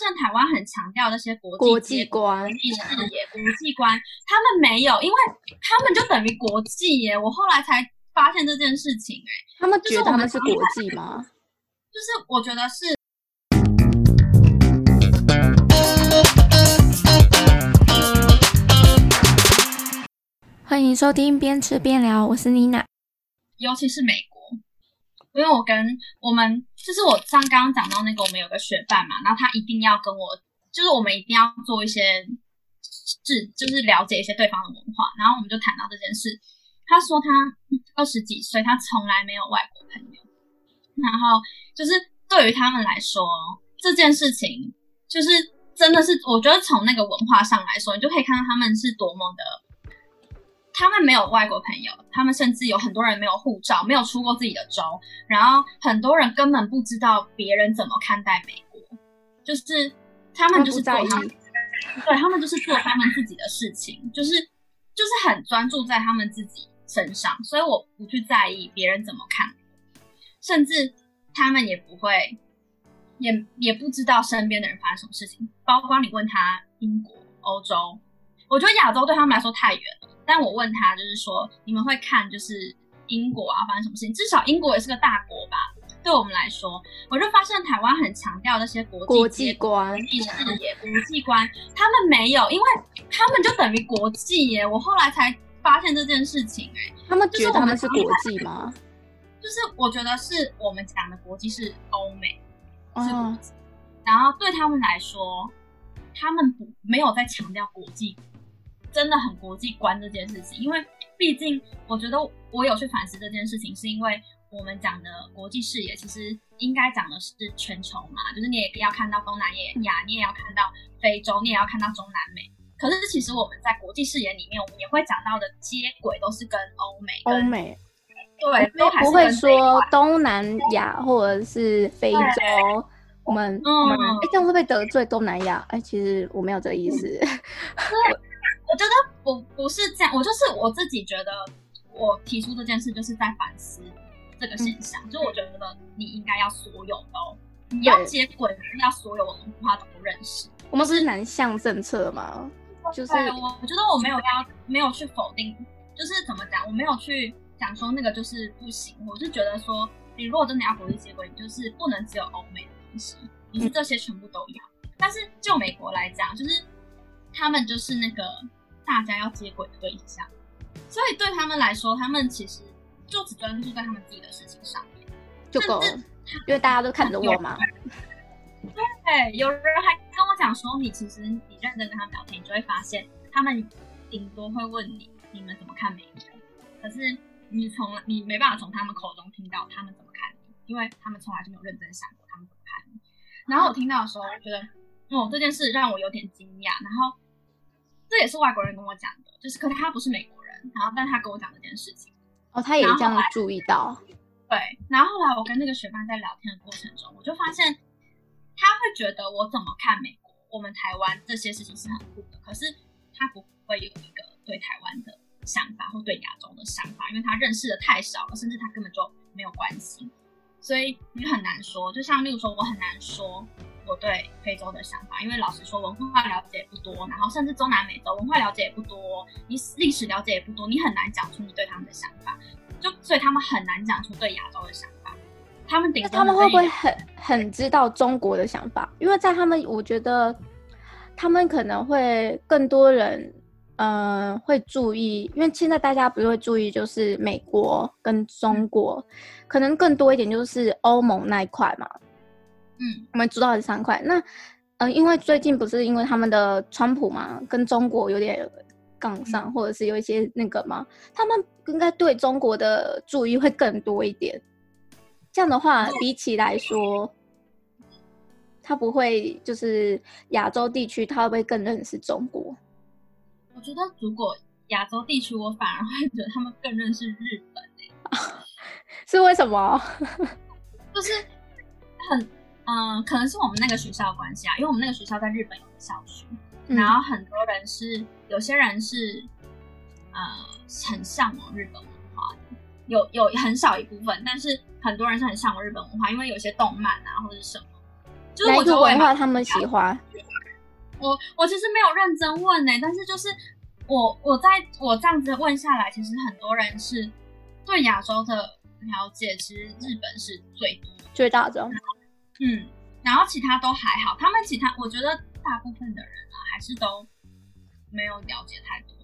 现台湾很强调那些国国际观、国际视野、国际观，他们没有，因为他们就等于国际耶。我后来才发现这件事情，哎，他们觉得他们是国际吗？就是我觉得是。欢迎收听边吃边聊，我是妮娜，尤其是美国。因为我跟我们就是我像刚刚讲到那个，我们有个学伴嘛，然后他一定要跟我，就是我们一定要做一些，是就是了解一些对方的文化，然后我们就谈到这件事。他说他二十几岁，他从来没有外国朋友，然后就是对于他们来说，这件事情就是真的是，我觉得从那个文化上来说，你就可以看到他们是多么的。他们没有外国朋友，他们甚至有很多人没有护照，没有出过自己的州，然后很多人根本不知道别人怎么看待美国，就是他们就是做他们，对，他们就是做他们自己的事情，就是就是很专注在他们自己身上，所以我不去在意别人怎么看，甚至他们也不会，也也不知道身边的人发生什么事情，包括你问他英国、欧洲，我觉得亚洲对他们来说太远了。但我问他，就是说，你们会看就是英国啊，发生什么事情？至少英国也是个大国吧？对我们来说，我就发现台湾很强调那些国际国际观、国际视野、国际观，他们没有，因为他们就等于国际耶。我后来才发现这件事情，哎，他们觉得他们是国际吗？就是我觉得是我们讲的国际是欧美，是国际，然后对他们来说，他们不没有在强调国际。真的很国际观这件事情，因为毕竟我觉得我有去反思这件事情，是因为我们讲的国际视野其实应该讲的是全球嘛，就是你也要看到东南亚，你也要看到非洲，你也要看到中南美。可是其实我们在国际视野里面，我们也会讲到的接轨都是跟欧美，欧美，对，都还不会说东南亚或者是非洲。我们嗯，哎，这样会不会得罪东南亚？哎，其实我没有这个意思。嗯我觉得不不是这样，我就是我自己觉得，我提出这件事就是在反思这个现象。嗯、就我觉得你应该要所有都，你要接轨，要所有文化都认识。我们不是南向政策吗？就是我我觉得我没有要没有去否定，就是怎么讲，我没有去讲说那个就是不行。我是觉得说，你如果真的要国际接轨，你就是不能只有欧美的东西，你是这些全部都要。嗯、但是就美国来讲，就是他们就是那个。大家要接轨的对象，所以对他们来说，他们其实就只专注在他们自己的事情上面就够了。因为大家都看着我嘛。对，有人还跟我讲说，你其实你认真跟他们聊天，你就会发现，他们顶多会问你，你们怎么看美国？可是你从来你没办法从他们口中听到他们怎么看你，因为他们从来就没有认真想过他们怎么看你。然后我听到的时候，我觉得，哦，这件事让我有点惊讶。然后。这也是外国人跟我讲的，就是可是他不是美国人，然后但他跟我讲这件事情，哦，他也这样注意到，对，然后后来我跟那个学伴在聊天的过程中，我就发现他会觉得我怎么看美国，我们台湾这些事情是很酷的，可是他不会有一个对台湾的想法或对亚洲的想法，因为他认识的太少了，甚至他根本就没有关心，所以你很难说，就像例如说，我很难说。我对非洲的想法，因为老实说，文化了解也不多，然后甚至中南美洲文化了解也不多，你历史了解也不多，你很难讲出你对他们的想法，就所以他们很难讲出对亚洲的想法。他们顶多他们会不会很很知道中国的想法？因为在他们，我觉得他们可能会更多人，嗯、呃，会注意，因为现在大家不会注意，就是美国跟中国，嗯、可能更多一点就是欧盟那一块嘛。嗯，我们知道这三块。那，呃，因为最近不是因为他们的川普嘛，跟中国有点杠上，嗯、或者是有一些那个嘛，他们应该对中国的注意会更多一点。这样的话，嗯、比起来说，他不会就是亚洲地区，他会不会更认识中国？我觉得如果亚洲地区，我反而会觉得他们更认识日本诶。是为什么？就是很。嗯，可能是我们那个学校的关系啊，因为我们那个学校在日本有个校区，嗯、然后很多人是，有些人是，呃，很向往日本文化的，有有很少一部分，但是很多人是很向往日本文化，因为有些动漫啊或者是什么，就是文化他们喜欢？我我其实没有认真问呢、欸，但是就是我我在我这样子问下来，其实很多人是对亚洲的了解，其实日本是最多最大宗。嗯，然后其他都还好，他们其他我觉得大部分的人啊，还是都没有了解太多。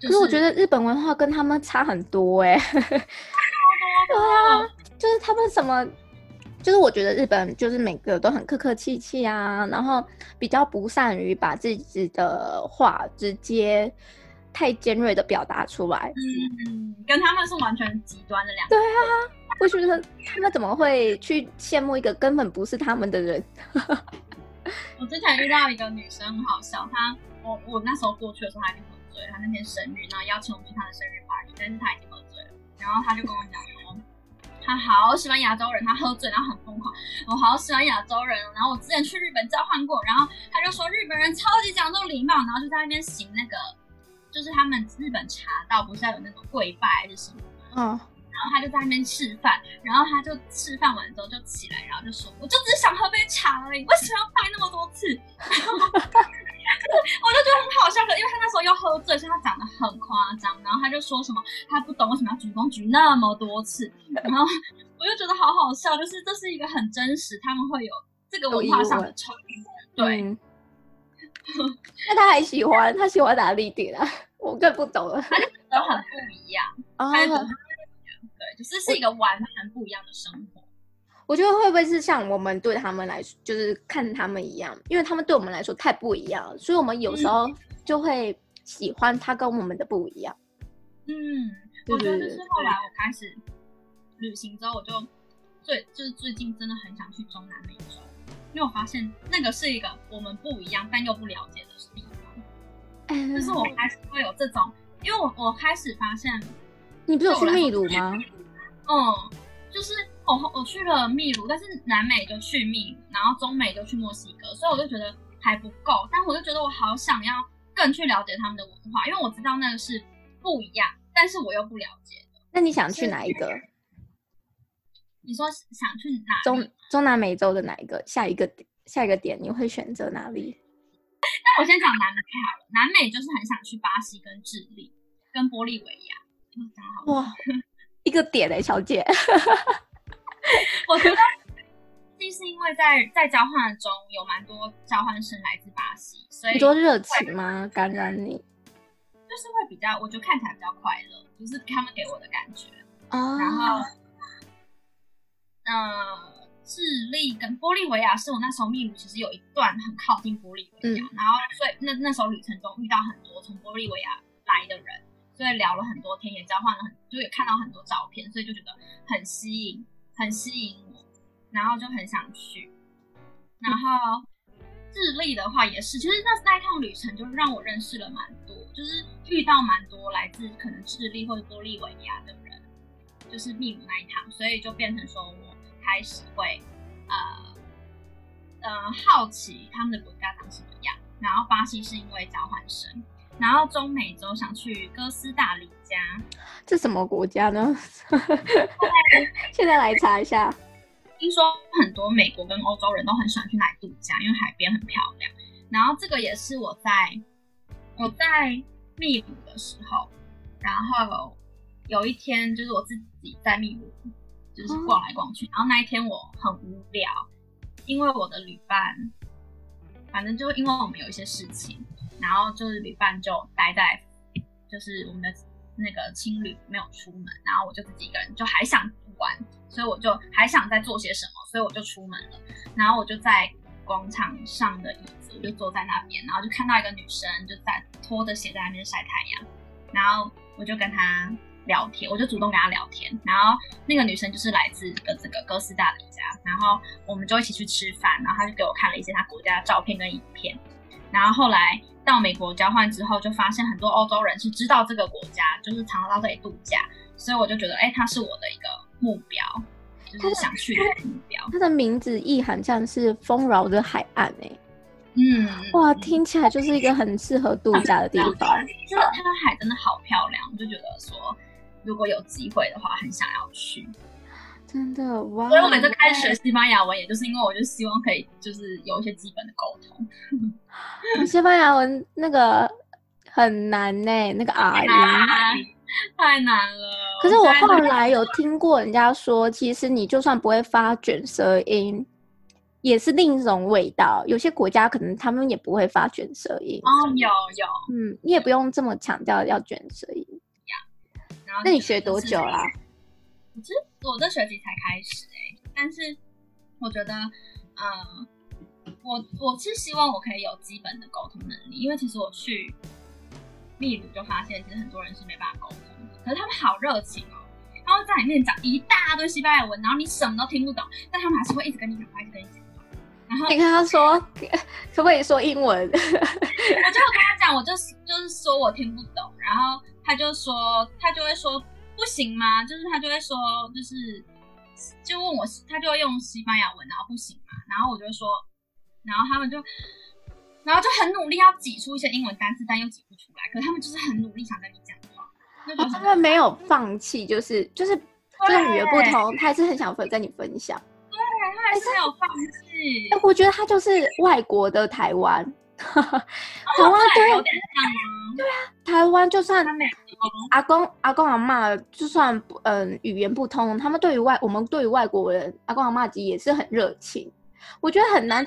可是我觉得日本文化跟他们差很多哎、欸，对啊，就是他们什么。就是我觉得日本就是每个都很客客气气啊，然后比较不善于把自己的话直接太尖锐的表达出来。嗯，跟他们是完全极端的两个。对啊，我觉得他们怎么会去羡慕一个根本不是他们的人？我之前遇到一个女生很好笑，她我我那时候过去的时候她已经喝醉，她那天生日，然后邀请我们去她的生日 party，但是她已经喝醉了，然后她就跟我讲。说，她好喜欢亚洲人，她喝醉然后很疯狂。我好喜欢亚洲人，然后我之前去日本交换过，然后她就说日本人超级讲究礼貌，然后就在那边行那个，就是他们日本茶道不是要有那种跪拜还是什么？嗯，然后他就在那边吃饭，然后他就吃饭完之后就起来，然后就说，我就只是想喝杯茶而已，为什么要拜那么多次？我就觉得很好笑，可因为他那时候又喝醉，所以他讲的很夸张。然后他就说什么，他不懂为什么要鞠躬鞠那么多次。然后我就觉得好好笑，就是这是一个很真实，他们会有这个文化上的冲突。对，嗯、那他还喜欢，他喜欢哪里点啊？我更不懂了。他就觉得很不一样，他就觉得很不一样。对，就是是一个完全不一样的生活。我觉得会不会是像我们对他们来说，就是看他们一样，因为他们对我们来说太不一样了，所以我们有时候就会喜欢他跟我们的不一样。嗯，我觉得就是后来我开始旅行之后，我就最就是最近真的很想去中南美洲，因为我发现那个是一个我们不一样但又不了解的地方。就是我开始会有这种，因为我我开始发现，你不是有去秘鲁吗？嗯，就是。我我去了秘鲁，但是南美就去秘鲁，然后中美就去墨西哥，所以我就觉得还不够。但我就觉得我好想要更去了解他们的文化，因为我知道那个是不一样，但是我又不了解的。那你想去哪一个？你说想去哪？中中南美洲的哪一个？下一个下一个点你会选择哪里？那我先讲南美好了。南美就是很想去巴西、跟智利、跟玻利维亚。讲好哇，一个点哎、欸，小姐。我觉得，既是因为在在交换中有蛮多交换生来自巴西，所以多热情吗？感染你，就是会比较，我觉得看起来比较快乐，就是他们给我的感觉。哦。然后，呃，智利跟玻利维亚是我那时候秘鲁其实有一段很靠近玻利维亚，嗯、然后所以那那时候旅程中遇到很多从玻利维亚来的人，所以聊了很多天，也交换了很，就也看到很多照片，所以就觉得很吸引。很吸引我，然后就很想去。然后智利的话也是，其实那那一趟旅程就让我认识了蛮多，就是遇到蛮多来自可能智利或者玻利维亚的人，就是秘鲁那一趟，所以就变成说我开始会呃呃好奇他们的国家长什么样。然后巴西是因为交换生，然后中美洲想去哥斯大黎加。这什么国家呢？现在来查一下。听说很多美国跟欧洲人都很喜欢去那里度假，因为海边很漂亮。然后这个也是我在我在秘鲁的时候，然后有一天就是我自己在秘鲁，就是逛来逛去。然后那一天我很无聊，因为我的旅伴，反正就因为我们有一些事情，然后就是旅伴就待在就是我们的。那个青旅没有出门，然后我就自己一个人，就还想玩，所以我就还想再做些什么，所以我就出门了。然后我就在广场上的椅子，我就坐在那边，然后就看到一个女生就在拖着鞋在那边晒太阳，然后我就跟她聊天，我就主动跟他聊天。然后那个女生就是来自的这个哥斯达黎加，然后我们就一起去吃饭，然后他就给我看了一些他国家的照片跟影片，然后后来。到美国交换之后，就发现很多欧洲人是知道这个国家，就是常常到这里度假，所以我就觉得，哎、欸，它是我的一个目标，就是想去的目标。它的名字意涵像是丰饶的海岸、欸，哎，嗯，哇，听起来就是一个很适合度假的地方。就是它的海真的好漂亮，我就觉得说，如果有机会的话，很想要去。真的哇！所以我每次开始学西班牙文，也就是因为我就希望可以就是有一些基本的沟通。西班牙文那个很难呢、欸，那个 R 音太难了。可是我后来有听过人家说，其实你就算不会发卷舌音，也是另一种味道。有些国家可能他们也不会发卷舌音。哦，有有，嗯，你也不用这么强调要卷舌音。然后那你学多久啦、啊？其实我这学期才开始哎、欸，但是我觉得，嗯，我我是希望我可以有基本的沟通能力，因为其实我去秘鲁就发现，其实很多人是没办法沟通的，可是他们好热情哦，他会在里面讲一大堆西班牙文，然后你什么都听不懂，但他们还是会一直跟你讲话，一直跟你讲话。然后你跟他说，可不可以说英文？我就跟他讲，我就就是说我听不懂，然后他就说，他就会说。不行吗？就是他就会说，就是就问我，他就会用西班牙文，然后不行嘛，然后我就说，然后他们就，然后就很努力要挤出一些英文单词，但又挤不出来。可是他们就是很努力想跟你讲话，哦，他们没有放弃，就是就是这个语言不同，他还是很想分跟你分享。对，他还是没有放弃。哎，我觉得他就是外国的台湾。台湾对？对啊，台湾就算阿公阿公阿嬷，就算嗯语言不通，他们对于外我们对于外国人阿公阿嬷级也是很热情。我觉得很难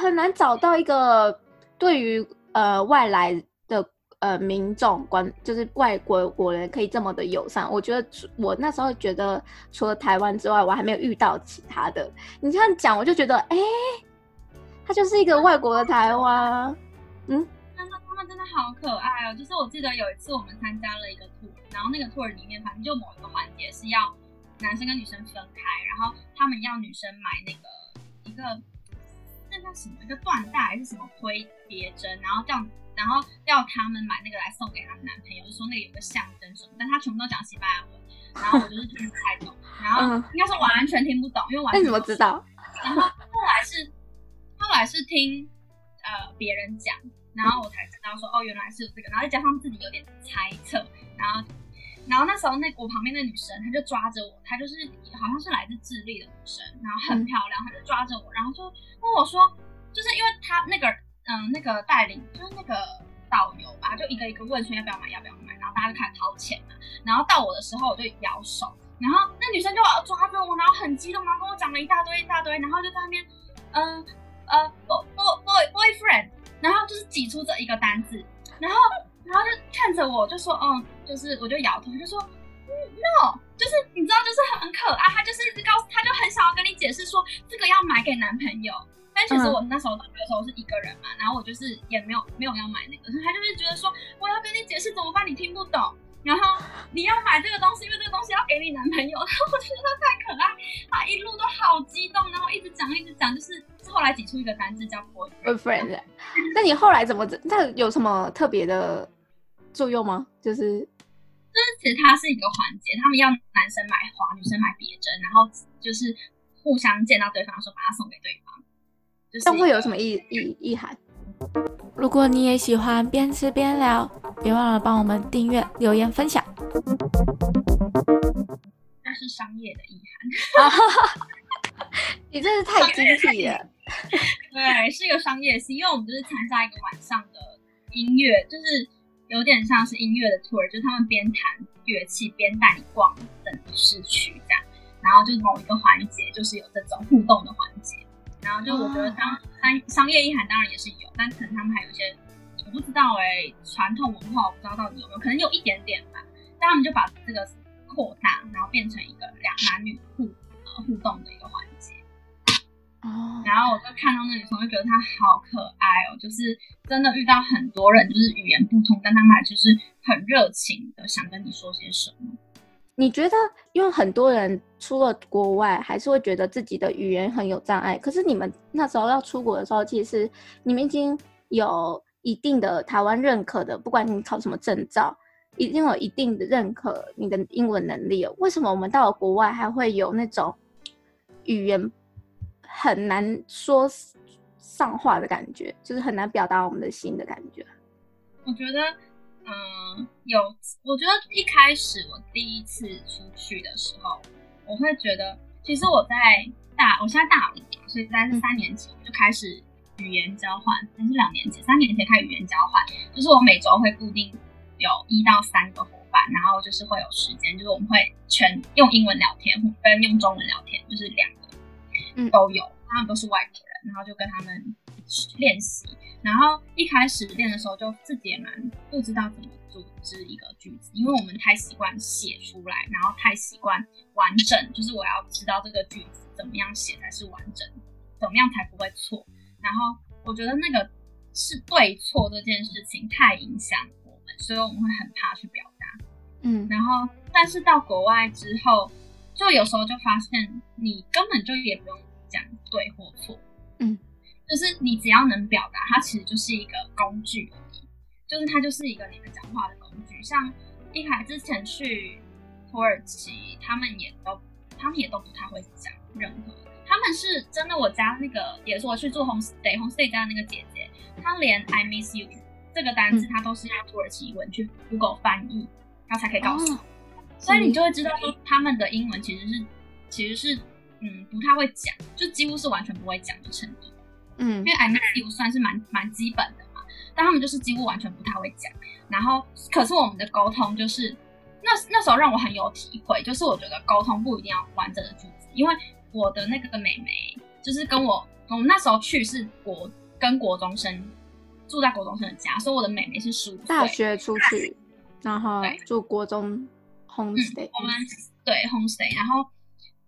很难找到一个对于呃外来的呃民众关，就是外国国人可以这么的友善。我觉得我那时候觉得除了台湾之外，我还没有遇到其他的。你这样讲，我就觉得哎。欸他就是一个外国的台湾，嗯，们真的好可爱哦。就是我记得有一次我们参加了一个 tour，然后那个 tour 里面反正就某一个环节是要男生跟女生分开，然后他们要女生买那个一个那叫什么一个缎带还是什么推别针，然后叫然后要他们买那个来送给他们男朋友，就说那个有个象征什么，但他全部都讲西班牙文，然后我就是听不太懂，然后应该是完全听不懂，因为完全。那你怎么知道？然后后来是。后来是听呃别人讲，然后我才知道说哦，原来是有这个，然后再加上自己有点猜测，然后然后那时候那我旁边的女生，她就抓着我，她就是好像是来自智利的女生，然后很漂亮，她就抓着我，然后就问我说，就是因为她那个嗯、呃、那个带领就是那个导游吧，就一个一个问说要不要买要不要买，然后大家就开始掏钱嘛，然后到我的时候我就摇手，然后那女生就抓着我，然后很激动，然后跟我讲了一大堆一大堆，然后就在那边嗯。呃呃，boy boy boyfriend，然后就是挤出这一个单字，然后然后就看着我，就说，嗯，就是我就摇头，就说，嗯，no，就是你知道，就是很可爱，他就是一直告诉，他就很想要跟你解释说这个要买给男朋友，但其实我那时候去的时候是一个人嘛，然后我就是也没有没有要买那个，他就是觉得说我要跟你解释怎么办，你听不懂。然后你要买这个东西，因为这个东西要给你男朋友。然后我觉得他太可爱，他一路都好激动，然后一直讲一直讲，就是后来挤出一个单字叫 boyfriend。那你后来怎么？那有什么特别的作用吗？就是就是其实它是一个环节，他们要男生买花，女生买别针，然后就是互相见到对方的时候把它送给对方。就是会有什么意意意涵？如果你也喜欢边吃边聊，别忘了帮我们订阅、留言、分享。那是商业的意涵。你真是太精辟了。对，是一个商业性，因为我们就是参加一个晚上的音乐，就是有点像是音乐的 tour，就是他们边弹乐器边带你逛整个市区这样，然后就是某一个环节就是有这种互动的环节。然后就我觉得当商商业意涵当然也是有，但可能他们还有一些我不知道哎、欸，传统文化我不知道到底有没有，可能有一点点吧。但他们就把这个扩大，然后变成一个两男女互呃互动的一个环节。哦。然后我就看到那女生，就觉得她好可爱哦，就是真的遇到很多人就是语言不通，但他们还就是很热情的想跟你说些什么。你觉得，因为很多人出了国外，还是会觉得自己的语言很有障碍。可是你们那时候要出国的时候，其实你们已经有一定的台湾认可的，不管你考什么证照，已经有一定的认可你的英文能力了。为什么我们到了国外还会有那种语言很难说上话的感觉，就是很难表达我们的心的感觉？我觉得。嗯，有，我觉得一开始我第一次出去的时候，我我会觉得，其实我在大，我现在大五嘛，所以在这三年前我就开始语言交换，还是两年前，三年前开始语言交换，就是我每周会固定有一到三个伙伴，然后就是会有时间，就是我们会全用英文聊天，跟用中文聊天，就是两个都有，他们都是外国人，然后就跟他们练习，然后一开始练的时候就自己也蛮不知道怎么。组织一个句子，因为我们太习惯写出来，然后太习惯完整，就是我要知道这个句子怎么样写才是完整，怎么样才不会错。然后我觉得那个是对错这件事情太影响我们，所以我们会很怕去表达。嗯，然后但是到国外之后，就有时候就发现你根本就也不用讲对或错，嗯，就是你只要能表达，它其实就是一个工具而已。就是它就是一个你们讲话的工具，像一凯之前去土耳其，他们也都他们也都不太会讲任何，他们是真的，我家那个也是我去做 homestay homestay 家的那个姐姐，她连 I miss you 这个单词她都是用土耳其文去 Google 翻译，她才可以告诉我，哦、所以你就会知道说他们的英文其实是其实是嗯不太会讲，就几乎是完全不会讲的程度，嗯，因为 I miss you 算是蛮蛮基本的嘛。但他们就是几乎完全不太会讲，然后可是我们的沟通就是那那时候让我很有体会，就是我觉得沟通不一定要完整的句子，因为我的那个妹妹就是跟我我们那时候去是国跟国中生住在国中生的家，所以我的妹妹是十五岁大学出去，然后住国中 homestay，、嗯、我们对 homestay，然后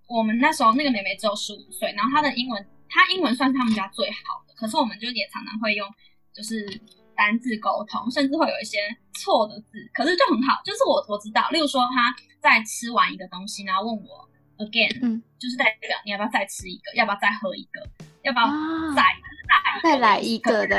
我们那时候那个妹妹只有十五岁，然后她的英文她英文算是他们家最好的，可是我们就也常常会用。就是单字沟通，甚至会有一些错的字，可是就很好。就是我我知道，例如说她在吃完一个东西，然后问我 again，嗯，就是代表你要不要再吃一个，要不要再喝一个，要不要再再再来一个的，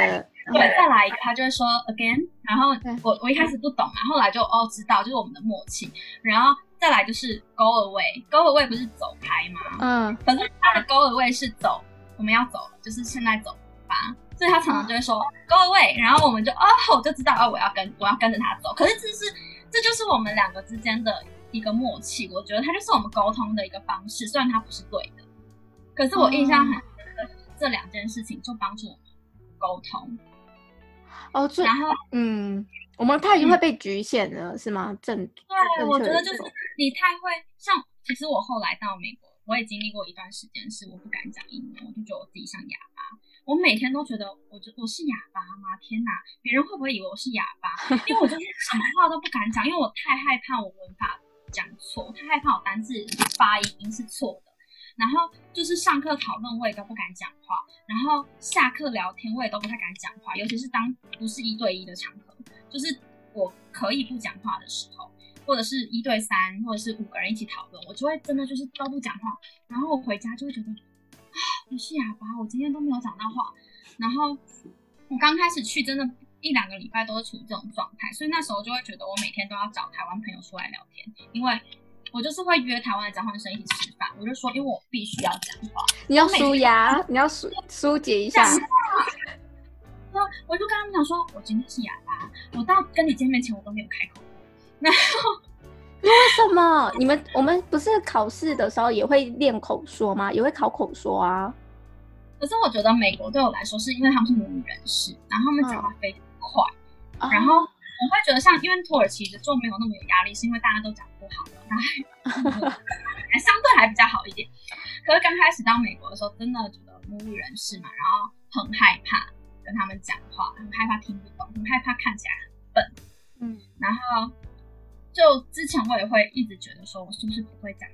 对，再来一个，他就会说 again。然后我我一开始不懂嘛，后来就哦知道，就是我们的默契。然后再来就是 go away，go away 不是走开吗？嗯，可是他的 go away 是走，我们要走了，就是现在走吧。所以他常常就会说 “go away”，然后我们就哦，我就知道哦，我要跟我要跟着他走。可是这是这就是我们两个之间的一个默契，我觉得它就是我们沟通的一个方式。虽然它不是对的，可是我印象很深的这两件事情就帮助我们沟通。哦，然后嗯，我们太会被局限了，嗯、是吗？正对，我觉得就是你太会像，其实我后来到美国，我也经历过一段时间是我不敢讲英文，我就觉得我自己像哑巴。我每天都觉得我就我是哑巴吗？天哪，别人会不会以为我是哑巴？因为我就是什么话都不敢讲，因为我太害怕我文法讲错，太害怕我单字发音是错的。然后就是上课讨论我也都不敢讲话，然后下课聊天我也都不太敢讲话，尤其是当不是一对一的场合，就是我可以不讲话的时候，或者是一对三，或者是五个人一起讨论，我就会真的就是都不讲话，然后我回家就会觉得。啊，我是哑巴，我今天都没有讲到话。然后我刚开始去，真的，一两个礼拜都是处于这种状态，所以那时候就会觉得我每天都要找台湾朋友出来聊天，因为我就是会约台湾的交换生一起吃饭。我就说，因为我必须要讲话，你要舒压，你要舒疏解一下。那我就跟他们讲说，我今天是哑巴，我到跟你见面前我都没有开口过。然后。为什么你们我们不是考试的时候也会练口说吗？也会考口说啊。可是我觉得美国对我来说，是因为他们是母语人士，然后他们讲话非常快。嗯、然后我会觉得，像因为土耳其的就没有那么有压力，是因为大家都讲不好的，大概还 相对还比较好一点。可是刚开始到美国的时候，真的觉得母语人士嘛，然后很害怕跟他们讲话，很害怕听不懂，很害怕看起来很笨。嗯，然后。就之前我也会一直觉得说，我是不是不会讲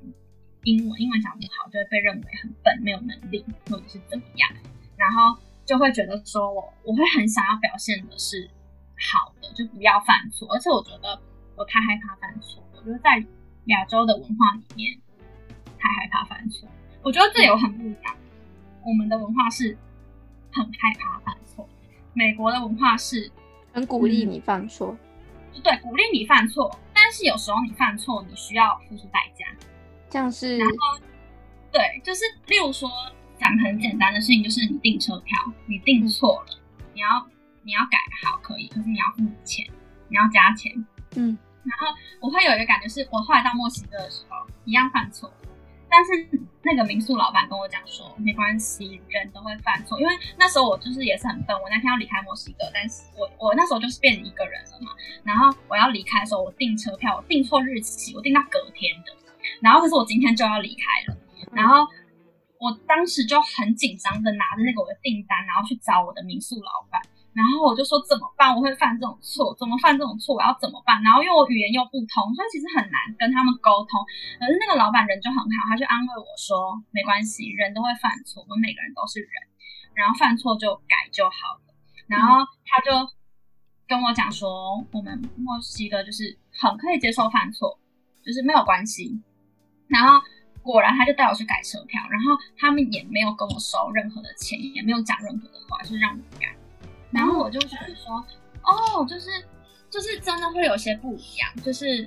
英文？英文讲不好就会被认为很笨，没有能力，或者是怎么样。然后就会觉得说我我会很想要表现的是好的，就不要犯错。而且我觉得我太害怕犯错，我觉得在亚洲的文化里面太害怕犯错。我觉得这有很不一样，我们的文化是很害怕犯错，美国的文化是很鼓励你犯错，嗯、对，鼓励你犯错。但是有时候你犯错，你需要付出代价，像是，然后，对，就是例如说讲很简单的事情，就是你订车票，你订错了，嗯、你要你要改好可以，可是你要付钱，你要加钱，嗯，然后我会有一个感觉是，我后来到墨西哥的时候一样犯错，但是那个民宿老板跟我讲说，没关系，人都会犯错。因为那时候我就是也是很笨，我那天要离开墨西哥，但是我我那时候就是变一个人了嘛。然后我要离开的时候，我订车票，我订错日期，我订到隔天的。然后可是我今天就要离开了，然后我当时就很紧张的拿着那个我的订单，然后去找我的民宿老板。然后我就说怎么办？我会犯这种错，怎么犯这种错？我要怎么办？然后因为我语言又不通，所以其实很难跟他们沟通。可是那个老板人就很好，他就安慰我说没关系，人都会犯错，我们每个人都是人，然后犯错就改就好了。然后他就跟我讲说，我们墨西哥就是很可以接受犯错，就是没有关系。然后果然他就带我去改车票，然后他们也没有跟我收任何的钱，也没有讲任何的话，就是让我改。然后我就觉得说，哦，就是就是真的会有些不一样，就是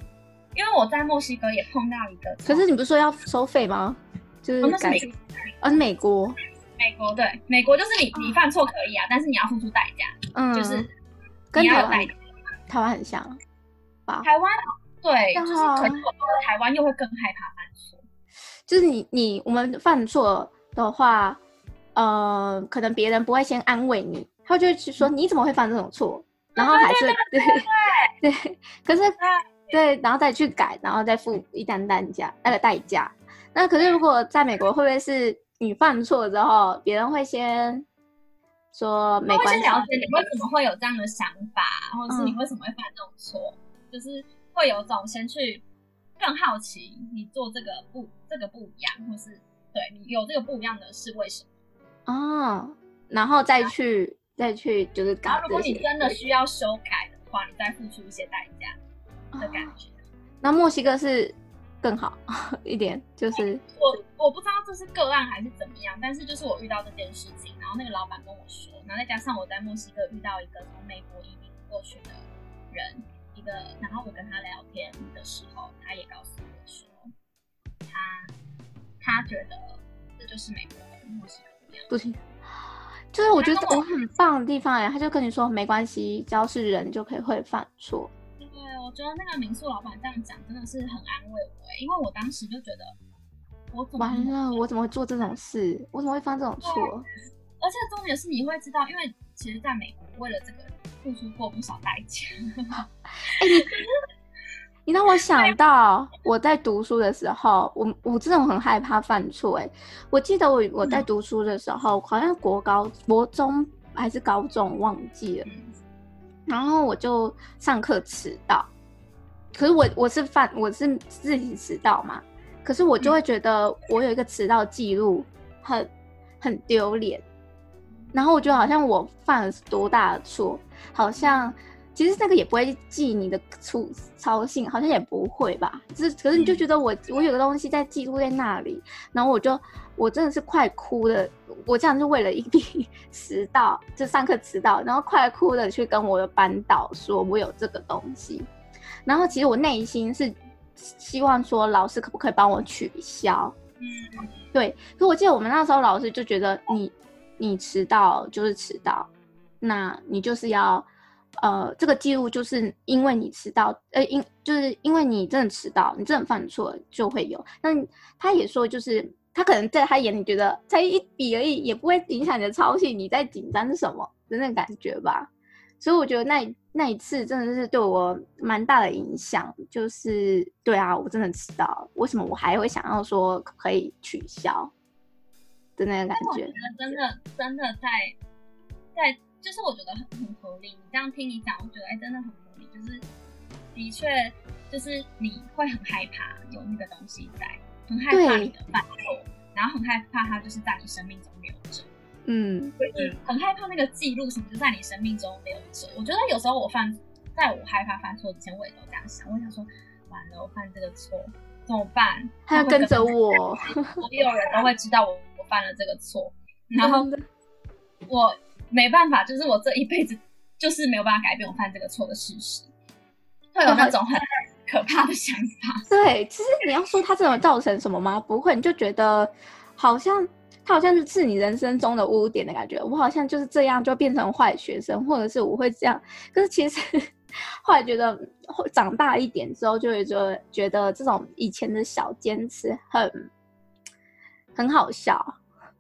因为我在墨西哥也碰到一个，可是你不是说要收费吗？就是改，哦，是美国，美国对，美国就是你你犯错可以啊，但是你要付出代价，嗯，就是跟台湾台湾很像吧？台湾对，就是可是我觉得台湾又会更害怕犯错，就是你你我们犯错的话，呃，可能别人不会先安慰你。他就会去说，你怎么会犯这种错？然后还是对对，可是对，然后再去改，然后再付一单单价那个代价。那可是如果在美国，会不会是你犯错之后，别人会先说没关系？先了解你为什么会有这样的想法，或者是你为什么会犯这种错，嗯、就是会有种先去更好奇你做这个不这个不一样，或是对你有这个不一样的是为什么？哦，然后再去。再去就是改。如果你真的需要修改的话，你再付出一些代价的感觉。哦、那墨西哥是更好 一点，就是我我不知道这是个案还是怎么样，但是就是我遇到这件事情，然后那个老板跟我说，然后再加上我在墨西哥遇到一个从美国移民过去的人，一个，然后我跟他聊天的时候，他也告诉我说，他他觉得这就是美国跟墨西哥不一样。不行。就是我觉得我很棒的地方哎，他就跟你说没关系，只要是人就可以会犯错。对，我觉得那个民宿老板这样讲真的是很安慰我哎，因为我当时就觉得我怎么完了，我怎么会做这种事？我怎么会犯这种错？而且重点是你会知道，因为其实在美国为了这个付出过不少代价。哎，你。你让我想到我在读书的时候，我我这种很害怕犯错。哎，我记得我我在读书的时候，好像国高、国中还是高中，忘记了。然后我就上课迟到，可是我我是犯我是自己迟到嘛，可是我就会觉得我有一个迟到记录，很很丢脸。然后我觉得好像我犯了多大的错，好像。其实那个也不会记你的粗操性，好像也不会吧。只是可是你就觉得我我有个东西在记录在那里，然后我就我真的是快哭了。我这样就为了一笔 迟到，就上课迟到，然后快哭的去跟我的班导说我有这个东西。然后其实我内心是希望说老师可不可以帮我取消？嗯，对。可我记得我们那时候老师就觉得你你迟到就是迟到，那你就是要。呃，这个记录就是因为你迟到，呃，因就是因为你真的迟到，你真的犯错就会有。那他也说，就是他可能在他眼里觉得才一笔而已，也不会影响你的操性，你在紧张什么的那感觉吧。所以我觉得那那一次真的是对我蛮大的影响，就是对啊，我真的迟到，为什么我还会想要说可以取消的那个感觉？我觉得真的真的在在。就是我觉得很很合理，你这样听你讲，我觉得哎、欸，真的很合理。就是的确，就是你会很害怕有那个东西在，很害怕你的犯错，然后很害怕它就是在你生命中留着。嗯，就是很害怕那个记录什么就在你生命中留着。我觉得有时候我犯，在我害怕犯错之前，我也都这样想。我想说，完了，我犯这个错怎么办？他要跟着我，所有人都会知道我我犯了这个错，然后我。没办法，就是我这一辈子就是没有办法改变我犯这个错的事实，会有那种很可怕的想法。对，其实你要说他这种造成什么吗？不会，你就觉得好像他好像是是你人生中的污点的感觉。我好像就是这样就变成坏学生，或者是我会这样。可是其实 后来觉得长大一点之后，就会觉得觉得这种以前的小坚持很很好笑。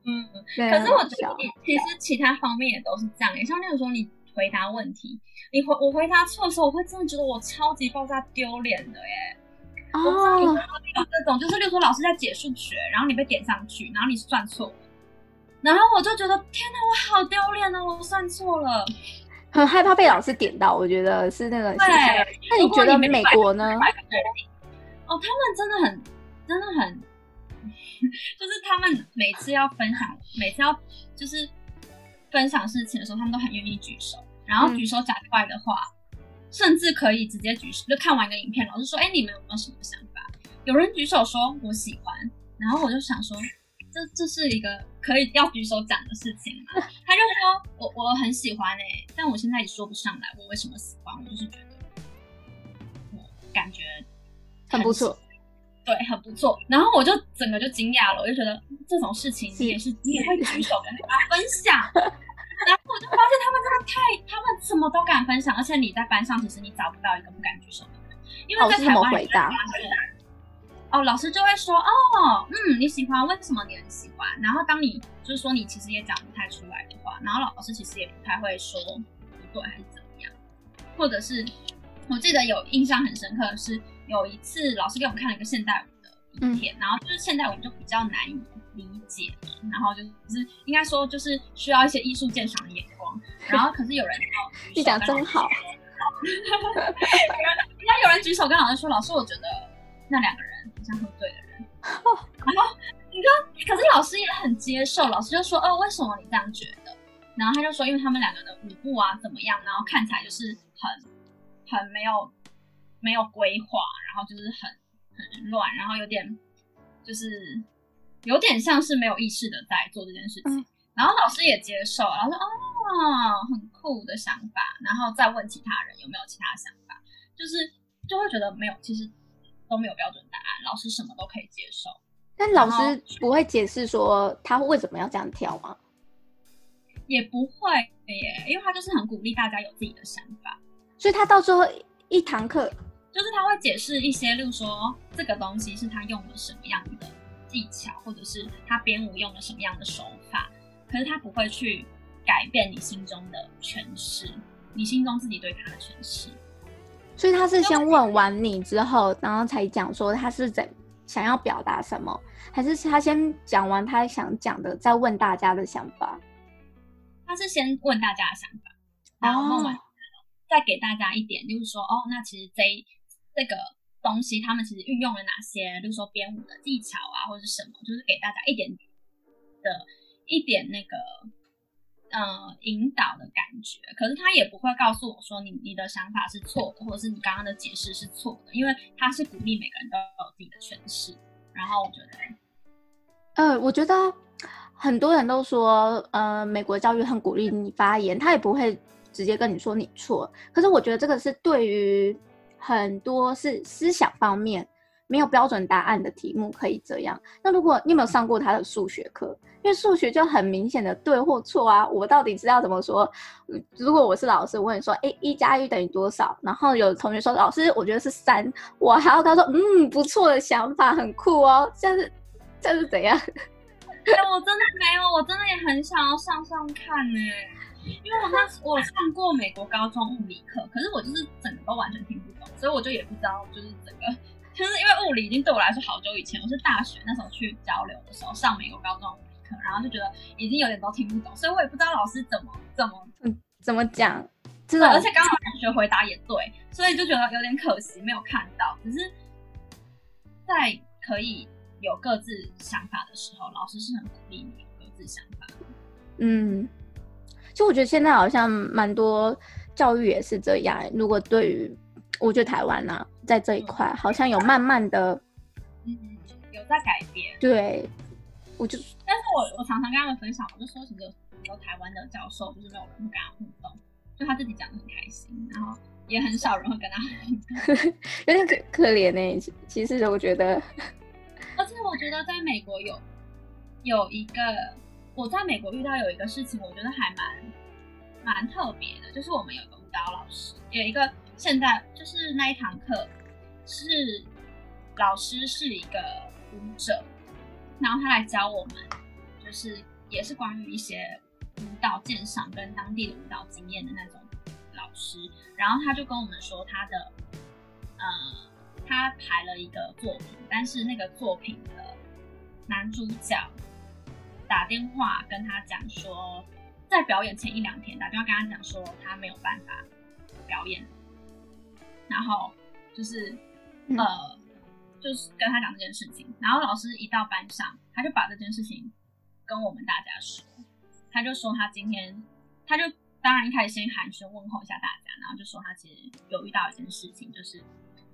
嗯，可是我觉得你其实其他方面也都是这样，像那个时候你回答问题，你回我回答错的时候，我会真的觉得我超级爆炸丢脸的耶。哦，我知道你有这种，就是例如说老师在解数学，然后你被点上去，然后你算错，然后我就觉得天哪，我好丢脸哦，我算错了，很害怕被老师点到，我觉得是那个。对，那你觉得美国呢？哦，他们真的很，真的很。就是他们每次要分享，每次要就是分享事情的时候，他们都很愿意举手，然后举手讲怪的话，嗯、甚至可以直接举手。就看完一个影片，老师说：“哎、欸，你们有没有什么想法？”有人举手说：“我喜欢。”然后我就想说：“这这是一个可以要举手讲的事情吗？”他就说：“我我很喜欢哎、欸，但我现在也说不上来我为什么喜欢，我就是觉得我感觉很，很不错。”对，很不错。然后我就整个就惊讶了，我就觉得这种事情你也是，你也会举手跟大家分享。然后我就发现他们真的太，他们什么都敢分享，而且你在班上其实你找不到一个不敢举手的人，因为在台湾回答哦，老师就会说哦，嗯，你喜欢，为什么你很喜欢？然后当你就是说你其实也讲不太出来的话，然后老师其实也不太会说不对还是怎么样，或者是我记得有印象很深刻的是。有一次，老师给我们看了一个现代舞的影片，嗯、然后就是现代舞就比较难以理解，然后就是应该说就是需要一些艺术鉴赏的眼光，然后可是有人你讲真好，应该有人举手跟老师说，老师我觉得那两个人好像喝醉的人，然后你看，可是老师也很接受，老师就说，哦，为什么你这样觉得？然后他就说，因为他们两个的舞步啊怎么样，然后看起来就是很很没有。没有规划，然后就是很很乱，然后有点就是有点像是没有意识的在做这件事情。嗯、然后老师也接受，然后说哦，很酷的想法，然后再问其他人有没有其他想法，就是就会觉得没有，其实都没有标准答案，老师什么都可以接受。但老师不会解释说他为什么要这样跳吗？也不会耶，因为他就是很鼓励大家有自己的想法，所以他到最后一堂课。就是他会解释一些，例如说这个东西是他用了什么样的技巧，或者是他编舞用了什么样的手法，可是他不会去改变你心中的诠释，你心中自己对他的诠释。所以他是先问完你之后，然后才讲说他是怎想要表达什么，还是他先讲完他想讲的，再问大家的想法？他是先问大家的想法，然后问完再给大家一点，就是说哦，那其实这一。这个东西，他们其实运用了哪些，比如说编舞的技巧啊，或者什么，就是给大家一点的、一点那个，呃，引导的感觉。可是他也不会告诉我说你你的想法是错的，或者是你刚刚的解释是错的，因为他是鼓励每个人都有自己的诠释。然后我觉得，呃，我觉得很多人都说，呃，美国教育很鼓励你发言，他也不会直接跟你说你错。可是我觉得这个是对于。很多是思想方面没有标准答案的题目可以这样。那如果你有没有上过他的数学课？因为数学就很明显的对或错啊，我到底知道怎么说？如果我是老师，我问你说，哎，一加一等于多少？然后有同学说，老师，我觉得是三，我还要他说，嗯，不错的想法，很酷哦。这是这是怎样？哎，我真的没有，我真的也很想要上上看呢。因为我那时我上过美国高中物理课，可是我就是整个都完全听不，所以我就也不知道，就是整个就是因为物理已经对我来说好久以前，我是大学那时候去交流的时候上美国高中物理课，然后就觉得已经有点都听不懂，所以我也不知道老师怎么怎么嗯怎么讲，真的，而且刚好同学回答也对，所以就觉得有点可惜没有看到，只是在可以有各自想法的时候，老师是很鼓励你有各自想法，嗯。就我觉得现在好像蛮多教育也是这样。如果对于我觉得台湾呢、啊，在这一块好像有慢慢的，嗯，有在改变。对，我就，但是我我常常跟他们分享，我就说，其实很多台湾的教授就是没有人会跟他互动，就他自己讲的很开心，然后也很少人会跟他互动，有点可可怜呢、欸。其实我觉得，而且我觉得在美国有有一个。我在美国遇到有一个事情，我觉得还蛮蛮特别的，就是我们有一个舞蹈老师，有一个现在就是那一堂课是老师是一个舞者，然后他来教我们，就是也是关于一些舞蹈鉴赏跟当地的舞蹈经验的那种老师。然后他就跟我们说他的，呃，他排了一个作品，但是那个作品的男主角打电话跟他讲说，在表演前一两天打电话跟他讲说他没有办法表演，然后就是呃。就是跟他讲这件事情，然后老师一到班上，他就把这件事情跟我们大家说，他就说他今天，他就当然一开始先寒暄问候一下大家，然后就说他其实有遇到一件事情，就是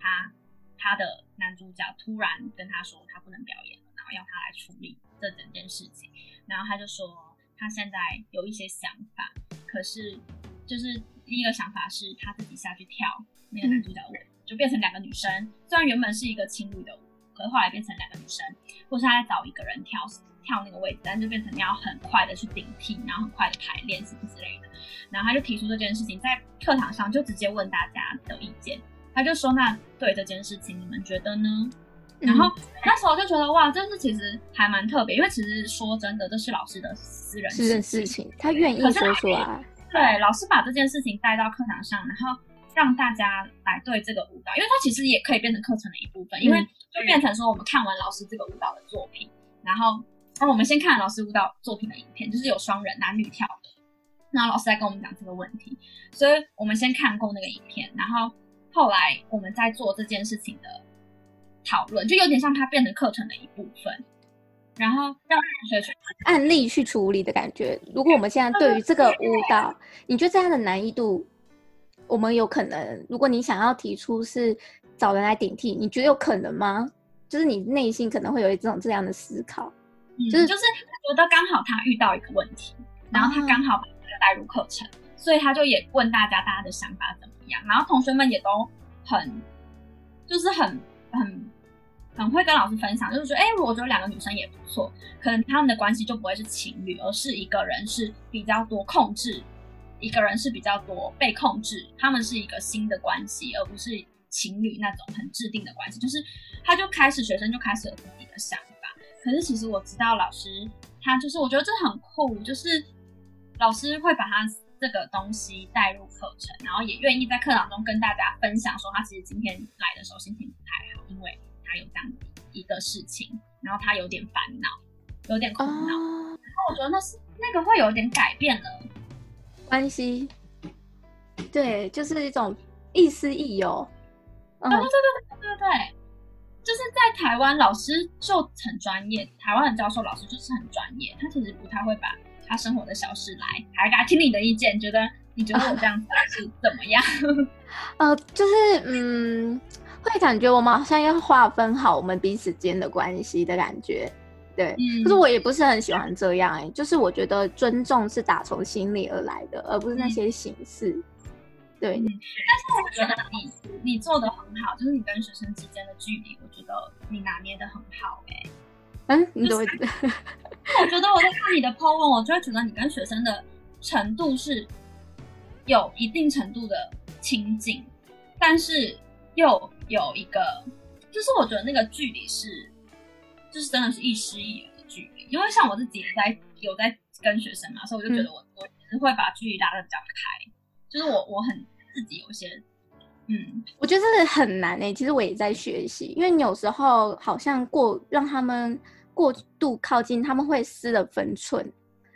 他他的男主角突然跟他说他不能表演了，然后要他来处理这整件事情，然后他就说他现在有一些想法，可是就是第一个想法是他自己下去跳那个男主角的舞。嗯就变成两个女生，虽然原本是一个情侣的舞，可是后来变成两个女生，或是他在找一个人跳跳那个位置，但就变成你要很快的去顶替，然后很快的排练什么之类的。然后他就提出这件事情，在课堂上就直接问大家的意见。他就说：“那对这件事情你们觉得呢？”嗯、然后那时候就觉得哇，这是其实还蛮特别，因为其实说真的，这是老师的私人私人事情，他愿意说出来。对，老师把这件事情带到课堂上，然后。让大家来对这个舞蹈，因为它其实也可以变成课程的一部分，因为就变成说我们看完老师这个舞蹈的作品，然后，然后我们先看老师舞蹈作品的影片，就是有双人男女跳的，然后老师在跟我们讲这个问题，所以我们先看过那个影片，然后后来我们在做这件事情的讨论，就有点像它变成课程的一部分，然后让同学去案例去处理的感觉。如果我们现在对于这个舞蹈，你觉得这样的难易度？我们有可能，如果你想要提出是找人来顶替，你觉得有可能吗？就是你内心可能会有一种这样的思考，嗯、就是就是觉得刚好他遇到一个问题，然后他刚好把这个带入课程，啊、所以他就也问大家大家的想法怎么样，然后同学们也都很就是很很很会跟老师分享，就是说，哎，我觉得两个女生也不错，可能他们的关系就不会是情侣，而是一个人是比较多控制。一个人是比较多被控制，他们是一个新的关系，而不是情侣那种很制定的关系。就是他就开始学生就开始有自己的想法，可是其实我知道老师他就是我觉得这很酷，就是老师会把他这个东西带入课程，然后也愿意在课堂中跟大家分享，说他其实今天来的时候心情不太好，因为他有这样一个事情，然后他有点烦恼，有点苦恼，然后我觉得那是那个会有点改变了。关系，对，就是一种亦师亦友。对对对对对对，就是在台湾，老师就很专业，台湾的教授老师就是很专业，他其实不太会把他生活的小事来，还给他听你的意见，觉得你觉得我这样子是怎么样？呃，就是嗯，会感觉我们好像要划分好我们彼此间的关系的感觉。对，可是我也不是很喜欢这样哎、欸，就是我觉得尊重是打从心里而来的，而不是那些形式。嗯、对、嗯，但是我觉得你你做的很好，就是你跟学生之间的距离，我觉得你拿捏的很好哎、欸。嗯，你怎么觉得？我觉得我在看你的 po 文，我就会觉得你跟学生的程度是有一定程度的亲近，但是又有一个，就是我觉得那个距离是。就是真的是亦师亦友的距离，因为像我自己也在有在跟学生嘛，所以我就觉得我、嗯、我其实会把距离拉的比较开，就是我我很自己有些，嗯，我觉得这个很难诶、欸。其实我也在学习，因为你有时候好像过让他们过度靠近，他们会失了分寸，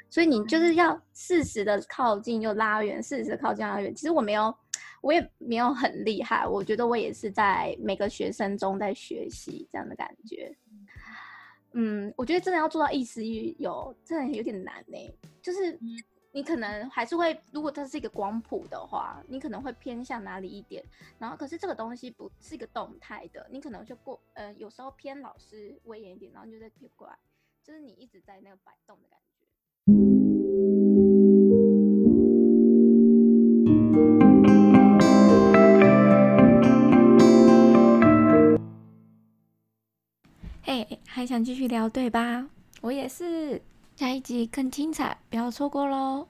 所以你就是要适时的靠近又拉远，适时的靠近拉远。其实我没有，我也没有很厉害，我觉得我也是在每个学生中在学习这样的感觉。嗯，我觉得真的要做到亦师亦友，真的有点难呢、欸。就是你可能还是会，如果它是一个光谱的话，你可能会偏向哪里一点。然后，可是这个东西不是一个动态的，你可能就过，呃，有时候偏老师威严一点，然后你就在偏过来，就是你一直在那个摆动的感觉。嘿，还想继续聊对吧？我也是，下一集更精彩，不要错过喽！